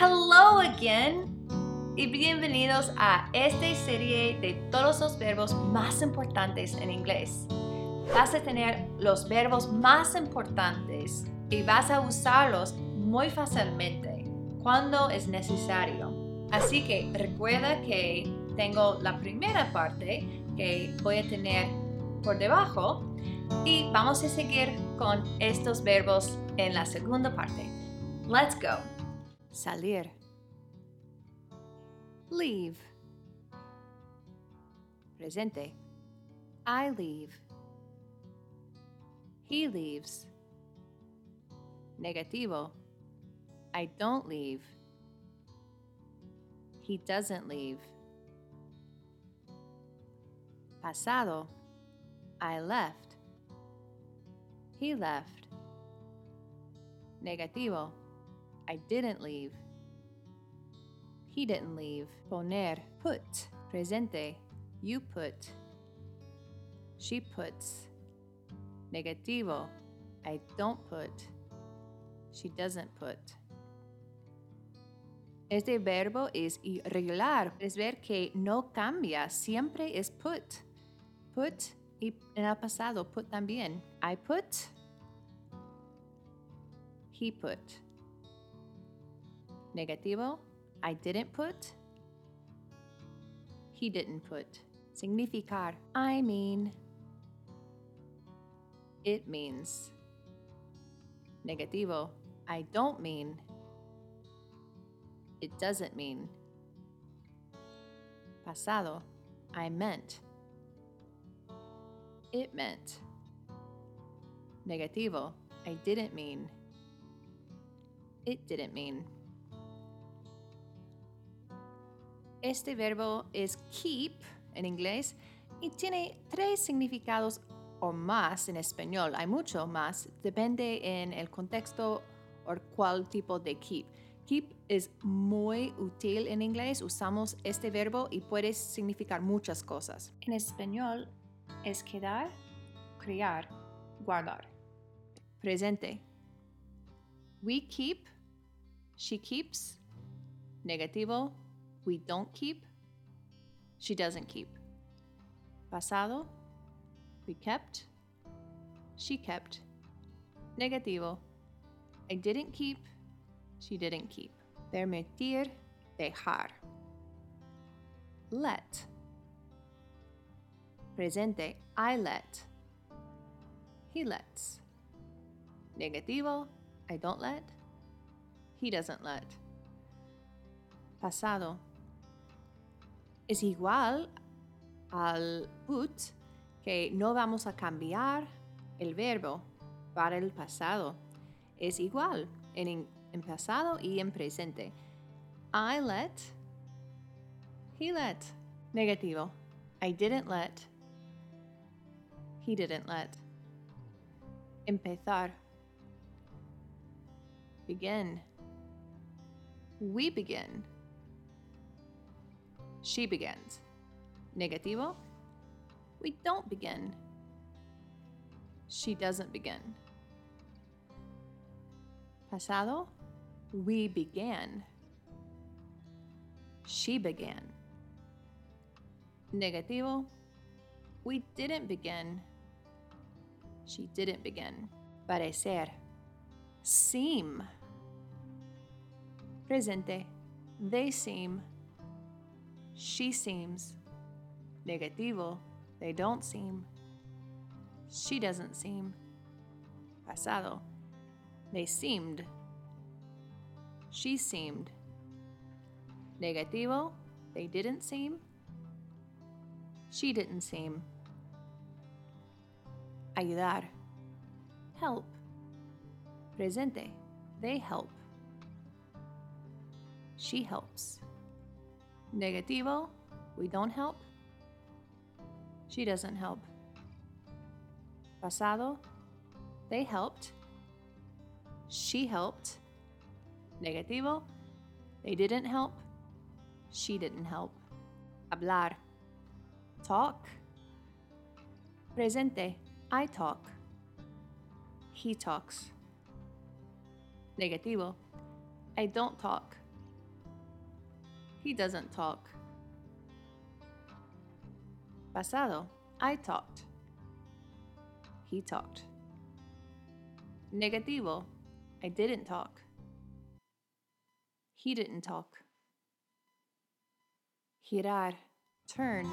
Hello again y bienvenidos a esta serie de todos los verbos más importantes en inglés. Vas a tener los verbos más importantes y vas a usarlos muy fácilmente cuando es necesario. Así que recuerda que tengo la primera parte que voy a tener por debajo y vamos a seguir con estos verbos en la segunda parte. Let's go. Salir. Leave. Presente. I leave. He leaves. Negativo. I don't leave. He doesn't leave. Pasado. I left. He left. Negativo. I didn't leave. He didn't leave. Poner. Put. Presente. You put. She puts. Negativo. I don't put. She doesn't put. Este verbo es irregular. Es ver que no cambia. Siempre es put. Put y en el pasado put también. I put. He put. Negativo. I didn't put. He didn't put. Significar. I mean. It means. Negativo. I don't mean. It doesn't mean. Pasado. I meant. It meant. Negativo. I didn't mean. It didn't mean. Este verbo es keep en inglés y tiene tres significados o más en español. Hay mucho más, depende en el contexto o cuál tipo de keep. Keep es muy útil en inglés, usamos este verbo y puede significar muchas cosas. En español es quedar, criar, guardar. Presente. We keep, she keeps. Negativo, we don't keep, she doesn't keep. Pasado, we kept, she kept. Negativo, I didn't keep, she didn't keep. Permitir, dejar. Let. Presente, I let. He lets. Negativo, I don't let. He doesn't let. Pasado. Es igual al put que no vamos a cambiar el verbo para el pasado. Es igual en, en pasado y en presente. I let. He let. Negativo. I didn't let. He didn't let. Empezar. Begin. We begin. She begins. Negativo. We don't begin. She doesn't begin. Pasado. We began. She began. Negativo. We didn't begin. She didn't begin. Parecer. Seem. Presente. They seem. She seems. Negativo. They don't seem. She doesn't seem. Pasado. They seemed. She seemed. Negativo. They didn't seem. She didn't seem. Ayudar. Help. Presente. They help. She helps. Negativo. We don't help. She doesn't help. Pasado. They helped. She helped. Negativo. They didn't help. She didn't help. Hablar. Talk. Presente. I talk. He talks. Negativo. I don't talk. He doesn't talk. Pasado. I talked. He talked. Negativo. I didn't talk. He didn't talk. Girar. Turn.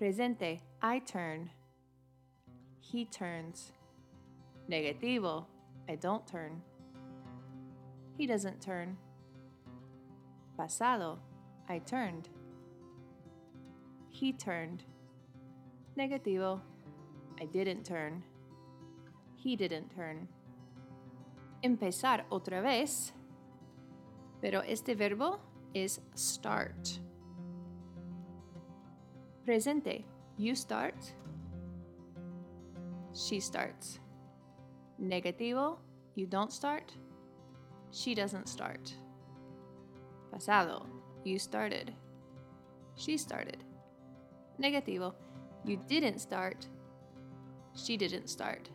Presente. I turn. He turns. Negativo. I don't turn. He doesn't turn. Pasado. I turned. He turned. Negativo. I didn't turn. He didn't turn. Empezar otra vez. Pero este verbo is start. Presente. You start. She starts. Negativo. You don't start. She doesn't start. Pasado. You started. She started. Negativo. You didn't start. She didn't start.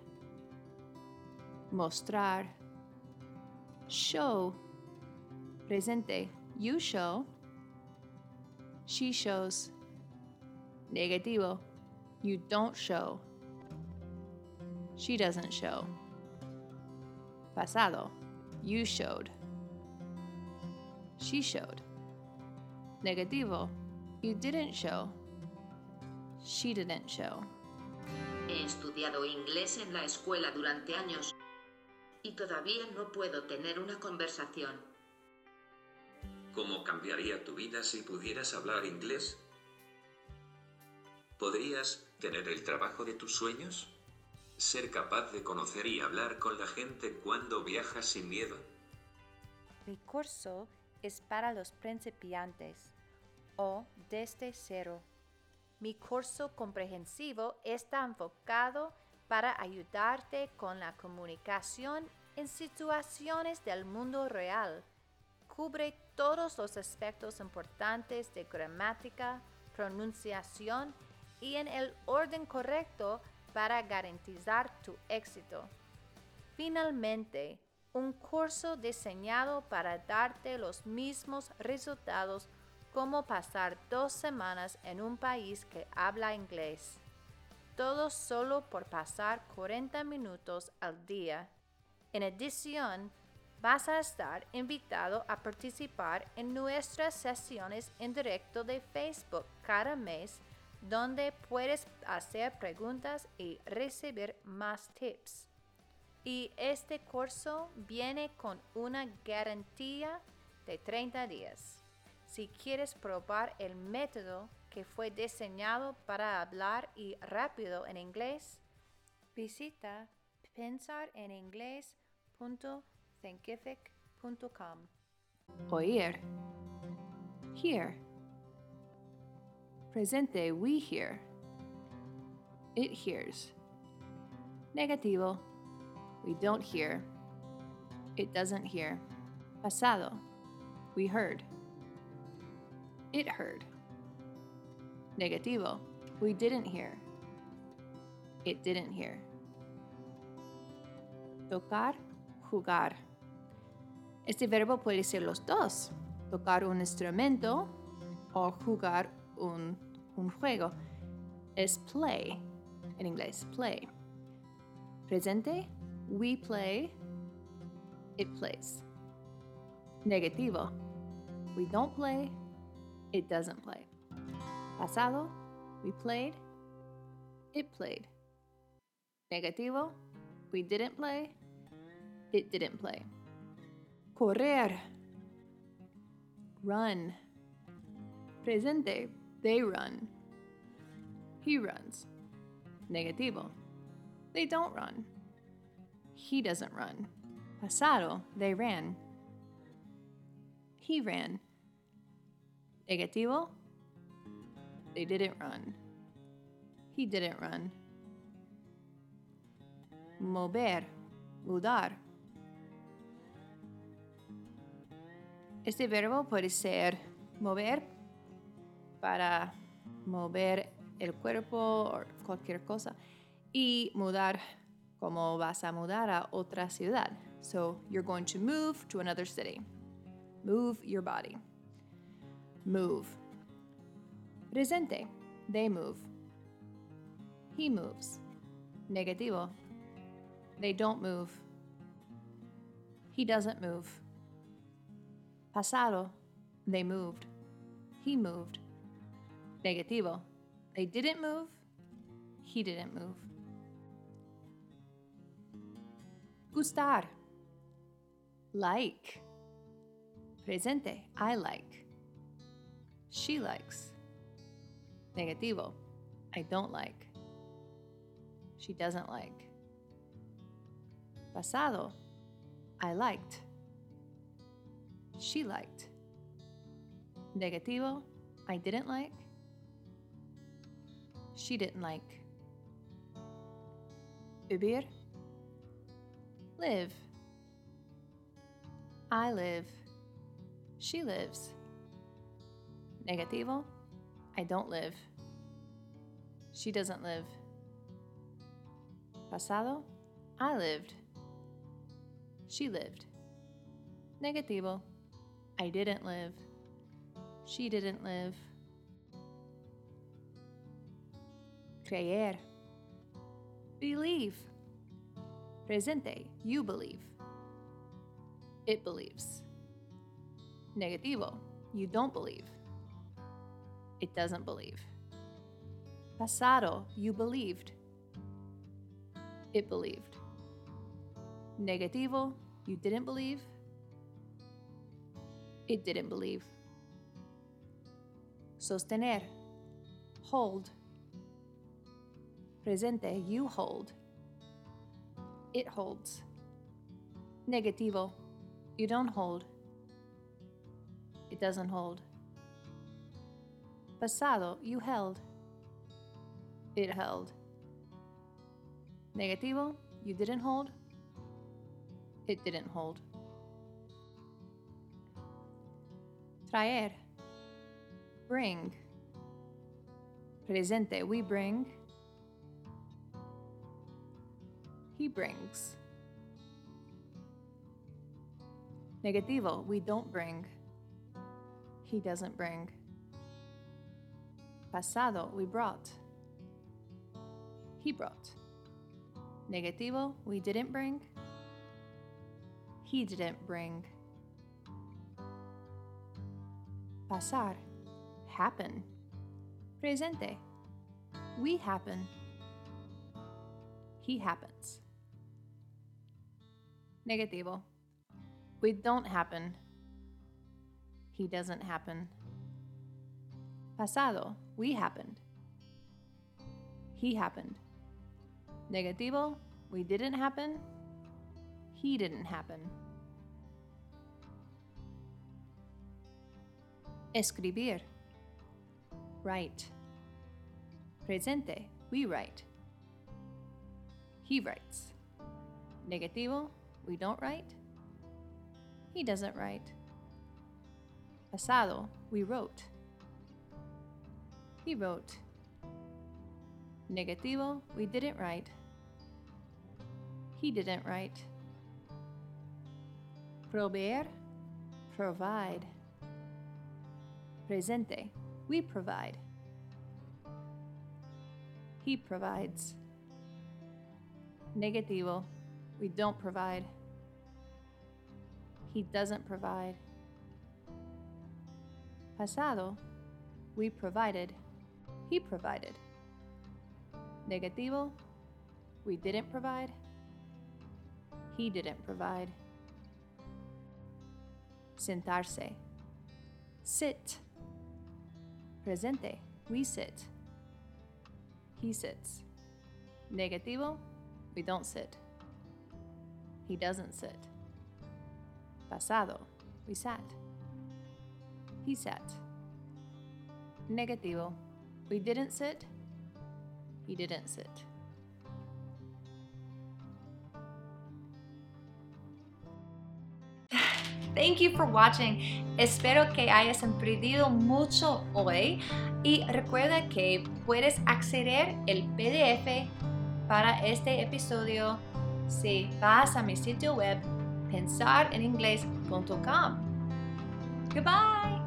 Mostrar. Show. Presente. You show. She shows. Negativo. You don't show. She doesn't show. Pasado. You showed. She showed. Negativo. You didn't show. She didn't show. He estudiado inglés en la escuela durante años y todavía no puedo tener una conversación. ¿Cómo cambiaría tu vida si pudieras hablar inglés? ¿Podrías tener el trabajo de tus sueños? ¿Ser capaz de conocer y hablar con la gente cuando viajas sin miedo? Mi curso es para los principiantes o desde cero. Mi curso comprensivo está enfocado para ayudarte con la comunicación en situaciones del mundo real. Cubre todos los aspectos importantes de gramática, pronunciación y en el orden correcto para garantizar tu éxito. Finalmente, un curso diseñado para darte los mismos resultados como pasar dos semanas en un país que habla inglés. Todo solo por pasar 40 minutos al día. En adición, vas a estar invitado a participar en nuestras sesiones en directo de Facebook cada mes, donde puedes hacer preguntas y recibir más tips. Y este curso viene con una garantía de 30 días. Si quieres probar el método que fue diseñado para hablar y rápido en inglés, visita pensareningles.thinkific.com. Oír. Hear. Presente, we hear. It hears. Negativo. We don't hear. It doesn't hear. Pasado. We heard. It heard. Negativo. We didn't hear. It didn't hear. Tocar, jugar. Este verbo puede ser los dos. Tocar un instrumento o jugar un, un juego. Es play. En inglés, play. Presente, we play. It plays. Negativo. We don't play. It doesn't play. Pasado, we played. It played. Negativo, we didn't play. It didn't play. Correr. Run. Presente, they run. He runs. Negativo, they don't run. He doesn't run. Pasado, they ran. He ran. Negativo. They didn't run. He didn't run. Mover. Mudar. Este verbo puede ser mover para mover el cuerpo o cualquier cosa y mudar como vas a mudar a otra ciudad. So you're going to move to another city. Move your body. Move. Presente. They move. He moves. Negativo. They don't move. He doesn't move. Pasado. They moved. He moved. Negativo. They didn't move. He didn't move. Gustar. Like. Presente. I like. She likes. Negativo. I don't like. She doesn't like. Pasado. I liked. She liked. Negativo. I didn't like. She didn't like. Vivir. Live. I live. She lives. Negativo. I don't live. She doesn't live. Pasado. I lived. She lived. Negativo. I didn't live. She didn't live. Creer. Believe. Presente. You believe. It believes. Negativo. You don't believe. It doesn't believe. Pasado. You believed. It believed. Negativo. You didn't believe. It didn't believe. Sostener. Hold. Presente. You hold. It holds. Negativo. You don't hold. It doesn't hold. Pasado. You held. It held. Negativo. You didn't hold. It didn't hold. Traer. Bring. Presente. We bring. He brings. Negativo. We don't bring. He doesn't bring. Pasado. We brought. He brought. Negativo. We didn't bring. He didn't bring. Pasar. Happen. Presente. We happen. He happens. Negativo. We don't happen. He doesn't happen. Pasado. We happened. He happened. Negativo. We didn't happen. He didn't happen. Escribir. Write. Presente. We write. He writes. Negativo. We don't write. He doesn't write. Pasado. We wrote. He wrote. Negativo. We didn't write. He didn't write. Proveer. Provide. Presente. We provide. He provides. Negativo. We don't provide. He doesn't provide. Pasado. We provided. He provided. Negativo. We didn't provide. He didn't provide. Sentarse. Sit. Presente. We sit. He sits. Negativo. We don't sit. He doesn't sit. Pasado. We sat. He sat. Negativo. We didn't sit. He didn't sit. Thank you for watching. Espero que hayas aprendido mucho hoy y recuerda que puedes acceder el PDF para este episodio si vas a mi sitio web pensareningles.com. Goodbye.